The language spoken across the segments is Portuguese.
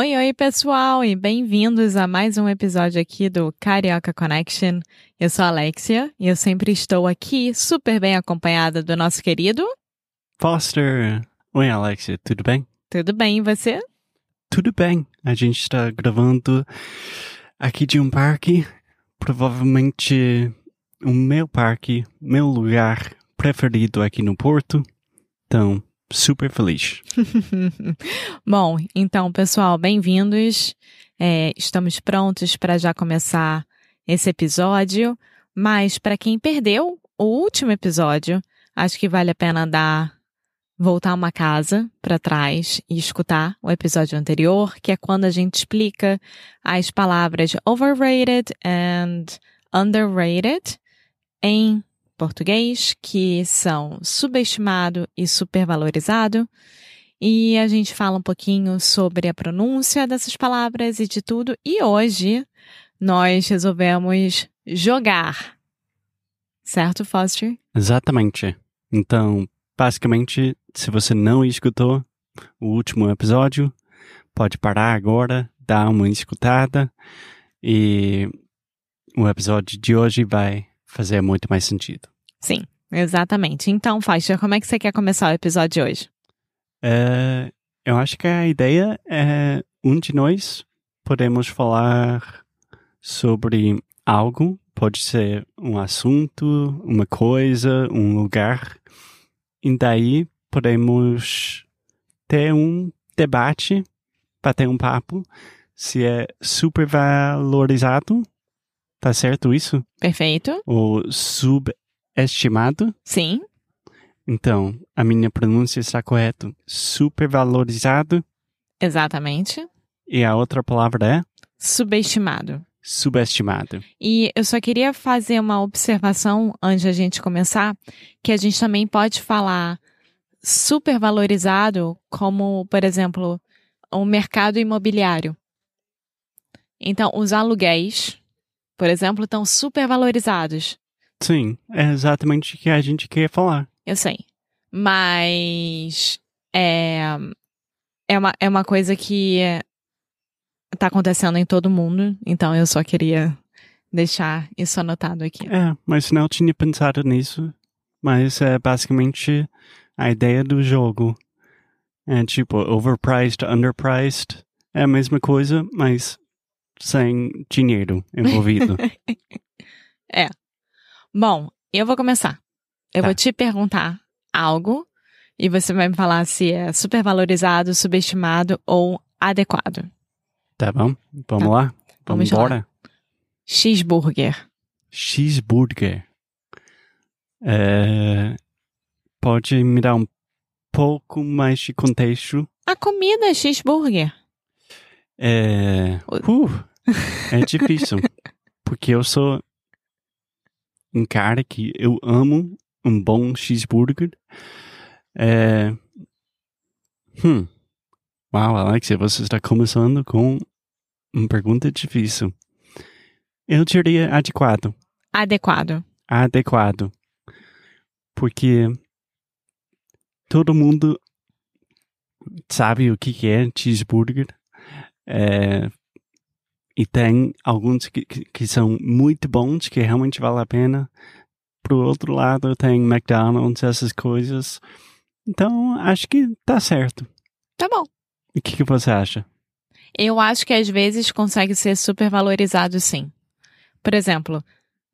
Oi, oi, pessoal, e bem-vindos a mais um episódio aqui do Carioca Connection. Eu sou a Alexia e eu sempre estou aqui super bem acompanhada do nosso querido. Foster! Oi, Alexia, tudo bem? Tudo bem, e você? Tudo bem. A gente está gravando aqui de um parque, provavelmente o meu parque, meu lugar preferido aqui no Porto. Então, super feliz. Bom, então, pessoal, bem-vindos. É, estamos prontos para já começar esse episódio. Mas para quem perdeu o último episódio, acho que vale a pena dar voltar uma casa para trás e escutar o episódio anterior, que é quando a gente explica as palavras overrated and underrated em português, que são subestimado e supervalorizado. E a gente fala um pouquinho sobre a pronúncia dessas palavras e de tudo. E hoje nós resolvemos jogar. Certo, Foster? Exatamente. Então, basicamente, se você não escutou o último episódio, pode parar agora, dar uma escutada e o episódio de hoje vai fazer muito mais sentido. Sim, exatamente. Então, Faixa, como é que você quer começar o episódio de hoje? É, eu acho que a ideia é um de nós podemos falar sobre algo, pode ser um assunto, uma coisa, um lugar, e daí podemos ter um debate, bater um papo, se é supervalorizado, tá certo isso? Perfeito. Ou subestimado? Sim. Então, a minha pronúncia está correta. Supervalorizado. Exatamente. E a outra palavra é Subestimado. subestimado. E eu só queria fazer uma observação antes da gente começar, que a gente também pode falar supervalorizado como, por exemplo, o mercado imobiliário. Então, os aluguéis, por exemplo, estão supervalorizados. Sim, é exatamente o que a gente quer falar. Eu sei. Mas é, é, uma, é uma coisa que tá acontecendo em todo mundo. Então eu só queria deixar isso anotado aqui. É, mas não tinha pensado nisso. Mas é basicamente a ideia do jogo. É tipo, overpriced, underpriced. É a mesma coisa, mas sem dinheiro envolvido. Bom, eu vou começar. Eu Tá. vou te perguntar algo e você vai me falar se é supervalorizado, subestimado ou adequado. tá bom? Vamos Tá. lá? Vamos Vamos lá. embora? Cheeseburger. Cheeseburger. É, pode me dar um pouco mais de contexto? A comida é cheeseburger. É, uh, é difícil. porque eu sou um cara que eu amo um bom cheeseburger. É, hum. Uau, Alexia, você está começando com uma pergunta difícil. Eu diria adequado. Adequado. adequado. Porque todo mundo sabe o que é cheeseburger. É, e tem alguns que, que, são muito bons, que realmente vale a pena. Pro outro lado, tem McDonald's, essas coisas. Então, acho que tá certo. Tá bom. O que, que você acha? Eu acho que às vezes consegue ser super valorizado sim. Por exemplo,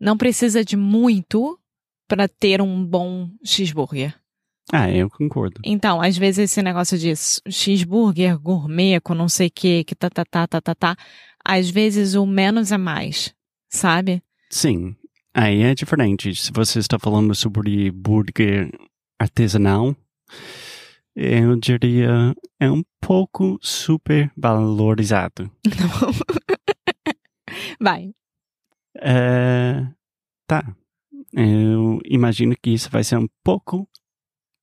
não precisa de muito para ter um bom cheeseburger. Ah, eu concordo. Então, às vezes esse negócio de cheeseburger gourmet com não sei o que, que tá, tá, tá, tá, tá, tá, às vezes o menos é mais, sabe? Sim, aí é diferente. Se você está falando sobre burger artesanal, eu diria é um pouco super valorizado. Vai. É, tá. Eu imagino que isso vai ser um pouco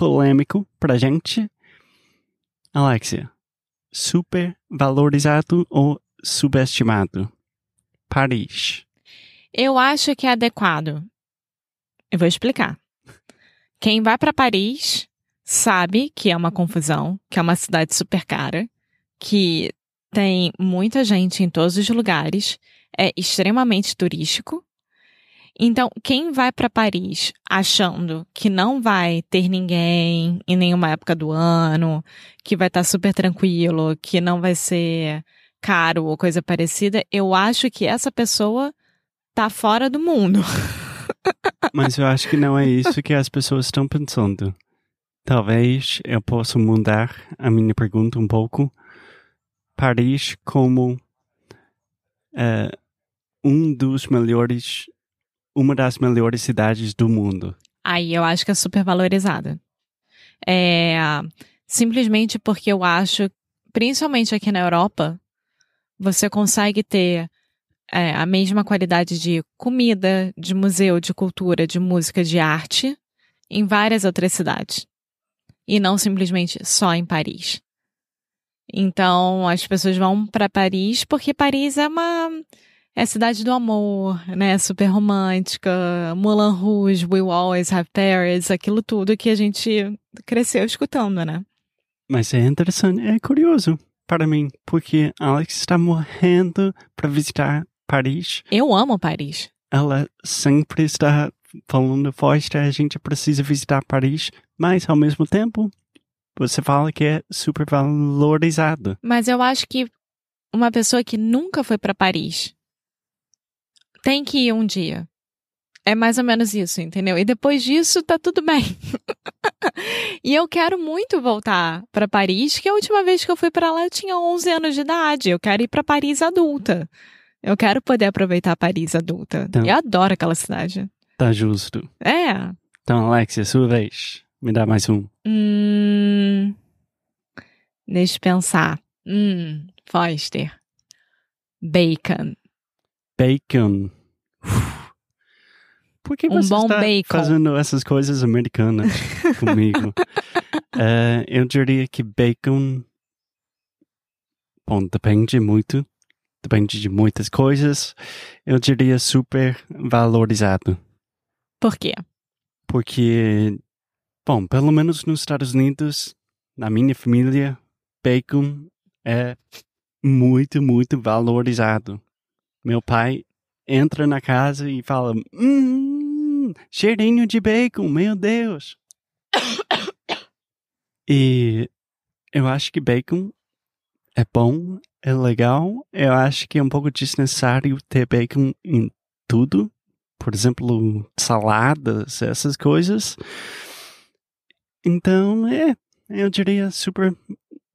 polêmico pra gente. Alexia, super valorizado ou subestimado? Paris. Eu acho que é adequado. Eu vou explicar. Quem vai para Paris sabe que é uma confusão, que é uma cidade super cara, que tem muita gente em todos os lugares, é extremamente turístico. Então, quem vai para Paris achando que não vai ter ninguém em nenhuma época do ano, que vai estar tá super tranquilo, que não vai ser caro ou coisa parecida, eu acho que essa pessoa tá fora do mundo. Mas eu acho que não é isso que as pessoas estão pensando. Talvez eu possa mudar a minha pergunta um pouco. Paris como uh, um dos melhores, uma das melhores cidades do mundo. Aí eu acho que é super valorizada. É, simplesmente porque eu acho, principalmente aqui na Europa, você consegue ter é, a mesma qualidade de comida, de museu, de cultura, de música, de arte em várias outras cidades. E não simplesmente só em Paris. Então, as pessoas vão para Paris porque Paris é uma é a cidade do amor, né? Super romântica, Moulin Rouge, We Will Always Have Paris, aquilo tudo que a gente cresceu escutando, né? Mas é interessante, é curioso para mim, porque Alex está morrendo para visitar Paris. Eu amo Paris. Ela sempre está falando, Foster, a gente precisa visitar Paris, mas ao mesmo tempo você fala que é super valorizado. Mas eu acho que uma pessoa que nunca foi para Paris tem que ir um dia. É mais ou menos isso, entendeu? E depois disso tá tudo bem. e eu quero muito voltar para Paris, que a última vez que eu fui para lá eu tinha 11 anos de idade. Eu quero ir para Paris adulta. Eu quero poder aproveitar Paris adulta. Então, eu adoro aquela cidade. Tá justo. É. Então, Alexia, sua vez. Me dá mais um. Hum. Deixa eu pensar. Hum, Foster. Bacon. Bacon. Por que um você está bacon. fazendo essas coisas americanas comigo? uh, eu diria que bacon. Bom, depende muito. Depende de muitas coisas. Eu diria super valorizado. Por quê? Porque, bom, pelo menos nos Estados Unidos, na minha família, bacon é muito, muito valorizado. Meu pai entra na casa e fala: Hum, cheirinho de bacon, meu Deus. e eu acho que bacon é bom, é legal. Eu acho que é um pouco desnecessário ter bacon em tudo. Por exemplo, saladas, essas coisas. Então, é, eu diria super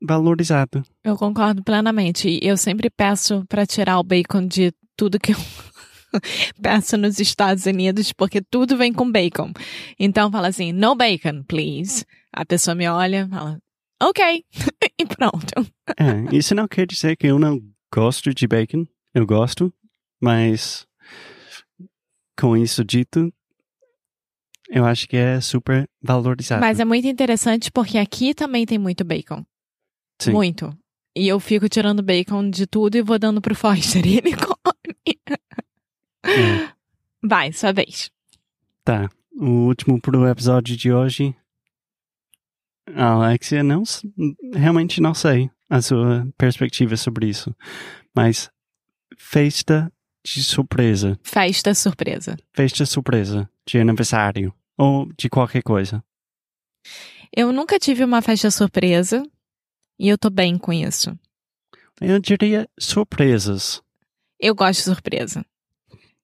valorizado. Eu concordo plenamente. Eu sempre peço para tirar o bacon de tudo que eu peço nos Estados Unidos, porque tudo vem com bacon. Então fala assim, no bacon, please. A pessoa me olha, fala, ok, e pronto. É, isso não quer dizer que eu não gosto de bacon. Eu gosto, mas com isso dito, eu acho que é super valorizado. Mas é muito interessante porque aqui também tem muito bacon. Sim. Muito. E eu fico tirando bacon de tudo e vou dando pro Foster e ele come. É. Vai, sua vez. Tá. O último pro episódio de hoje. A Alexia, não, realmente não sei a sua perspectiva sobre isso. Mas festa de surpresa. Festa surpresa. Festa surpresa de aniversário ou de qualquer coisa. Eu nunca tive uma festa surpresa e eu tô bem com isso. Eu diria surpresas. Eu gosto de surpresa.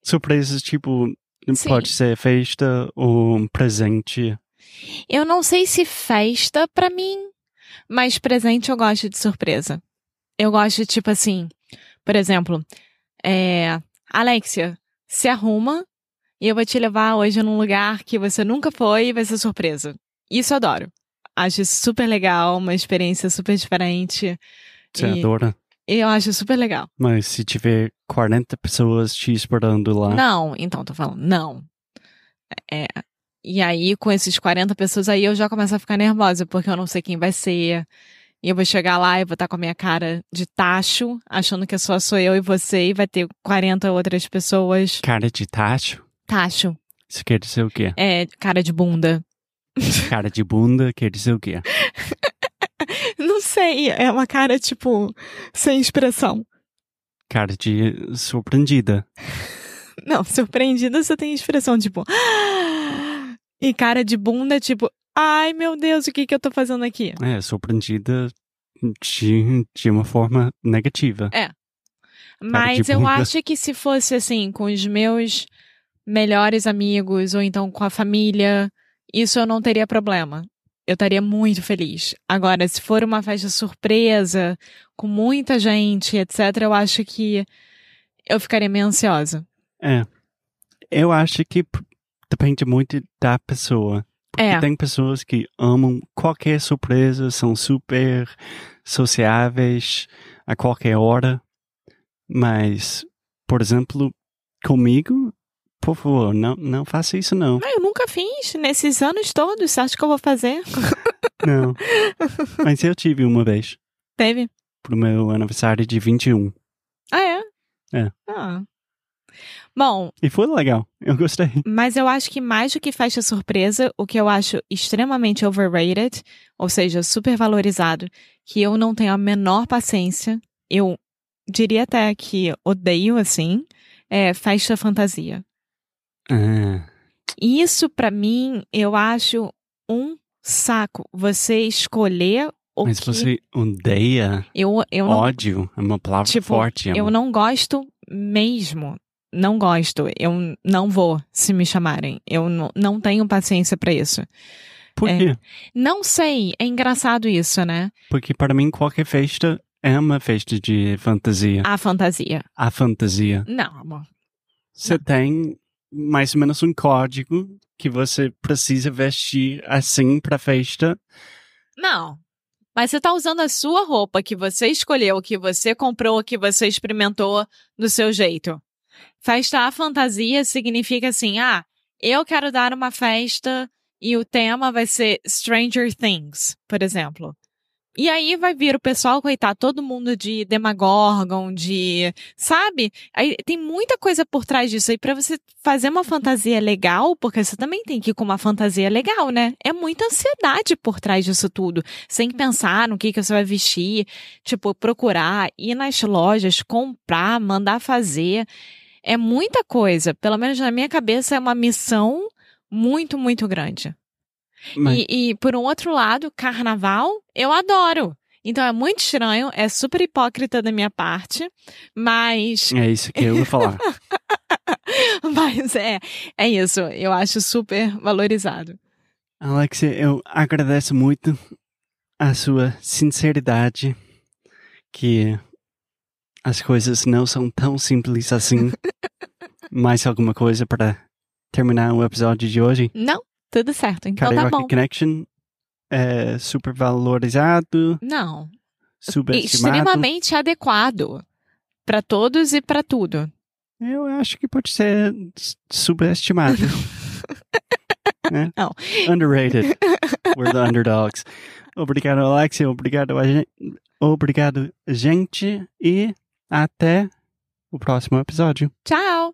Surpresas tipo Sim. Pode ser festa ou um presente. Eu não sei se festa pra mim, mas presente eu gosto de surpresa. Eu gosto tipo assim, por exemplo, é, Alexia, se arruma e eu vou te levar hoje num lugar que você nunca foi e vai ser surpresa. Isso eu adoro. Acho super legal, uma experiência super diferente. Você E- adora. Eu acho super legal. Mas se tiver 40 pessoas te esperando lá. Não, então, tô falando, não. É. E aí, com esses 40 pessoas aí, eu já começo a ficar nervosa, porque eu não sei quem vai ser. E eu vou chegar lá e vou estar com a minha cara de tacho, achando que só sou eu e você, e vai ter 40 outras pessoas. Cara de tacho? Tacho. Isso quer dizer o quê? É, cara de bunda. Cara de bunda quer dizer o quê? Não sei, é uma cara, tipo, sem expressão. Cara de surpreendida. Não, surpreendida você tem expressão, tipo. E cara de bunda, tipo, ai meu Deus, o que que eu tô fazendo aqui? É, surpreendida de, de uma forma negativa. Mas de eu acho que se fosse assim, com os meus melhores amigos, ou então com a família, isso eu não teria problema. Eu estaria muito feliz. Agora, se for uma festa surpresa, com muita gente, etc., eu acho que eu ficaria meio ansiosa. É. Eu acho que depende muito da pessoa. Porque É. tem pessoas que amam qualquer surpresa, são super sociáveis a qualquer hora. Mas, por exemplo, comigo, por favor, não, não faça isso não. Mas eu nunca fiz nesses anos todos. Você acha que eu vou fazer? Não. Mas eu tive uma vez, Teve. pro meu aniversário de 21. Ah, é? É. Ah. Bom, E foi legal. Eu gostei. Mas eu acho que mais do que festa surpresa, o que eu acho extremamente overrated, ou seja, super valorizado, que eu não tenho a menor paciência, eu diria até que odeio assim, é festa fantasia. Ah, Isso pra mim, eu acho um saco. Você escolher o mas que você odeia eu eu não ódio? É uma palavra Tipo, forte. é eu não gosto mesmo. Não gosto. Eu não vou se me chamarem. Eu não, não tenho paciência pra isso. Por é. quê? Não sei, é engraçado isso, né? Porque para mim qualquer festa é uma festa de fantasia. A fantasia. A fantasia. Não, amor. Você tem mais ou menos um código que você precisa vestir assim pra festa. Não. Mas você tá usando a sua roupa que você escolheu, que você comprou, que você experimentou do seu jeito. Festa à fantasia significa assim: ah, eu quero dar uma festa e o tema vai ser Stranger Things, por exemplo. E aí vai vir o pessoal, coitado, todo mundo de Demagorgon, de. Sabe? Aí tem muita coisa por trás disso aí pra você fazer uma fantasia legal, porque você também tem que ir com uma fantasia legal, né? É muita ansiedade por trás disso tudo. Sem pensar no que, que você vai vestir, tipo, procurar, ir nas lojas, comprar, mandar fazer. É muita coisa. Pelo menos na minha cabeça é uma missão muito, muito grande. Mas E, e, por um outro lado, carnaval, eu adoro. Então é muito estranho, é super hipócrita da minha parte, mas, é isso que eu vou falar. mas é, é isso. Eu acho super valorizado. Alexia, eu agradeço muito a sua sinceridade, que as coisas não são tão simples assim. Mais alguma coisa para terminar o episódio de hoje? Não, tudo certo. Então Carioca tá bom. Connection é super valorizado, Não, subestimado. extremamente adequado para todos e para tudo. Eu acho que pode ser subestimado. né? Não. Underrated. We're the underdogs. Obrigado, Alexia. Obrigado, a gente. Obrigado, gente. E até o próximo episódio. Tchau.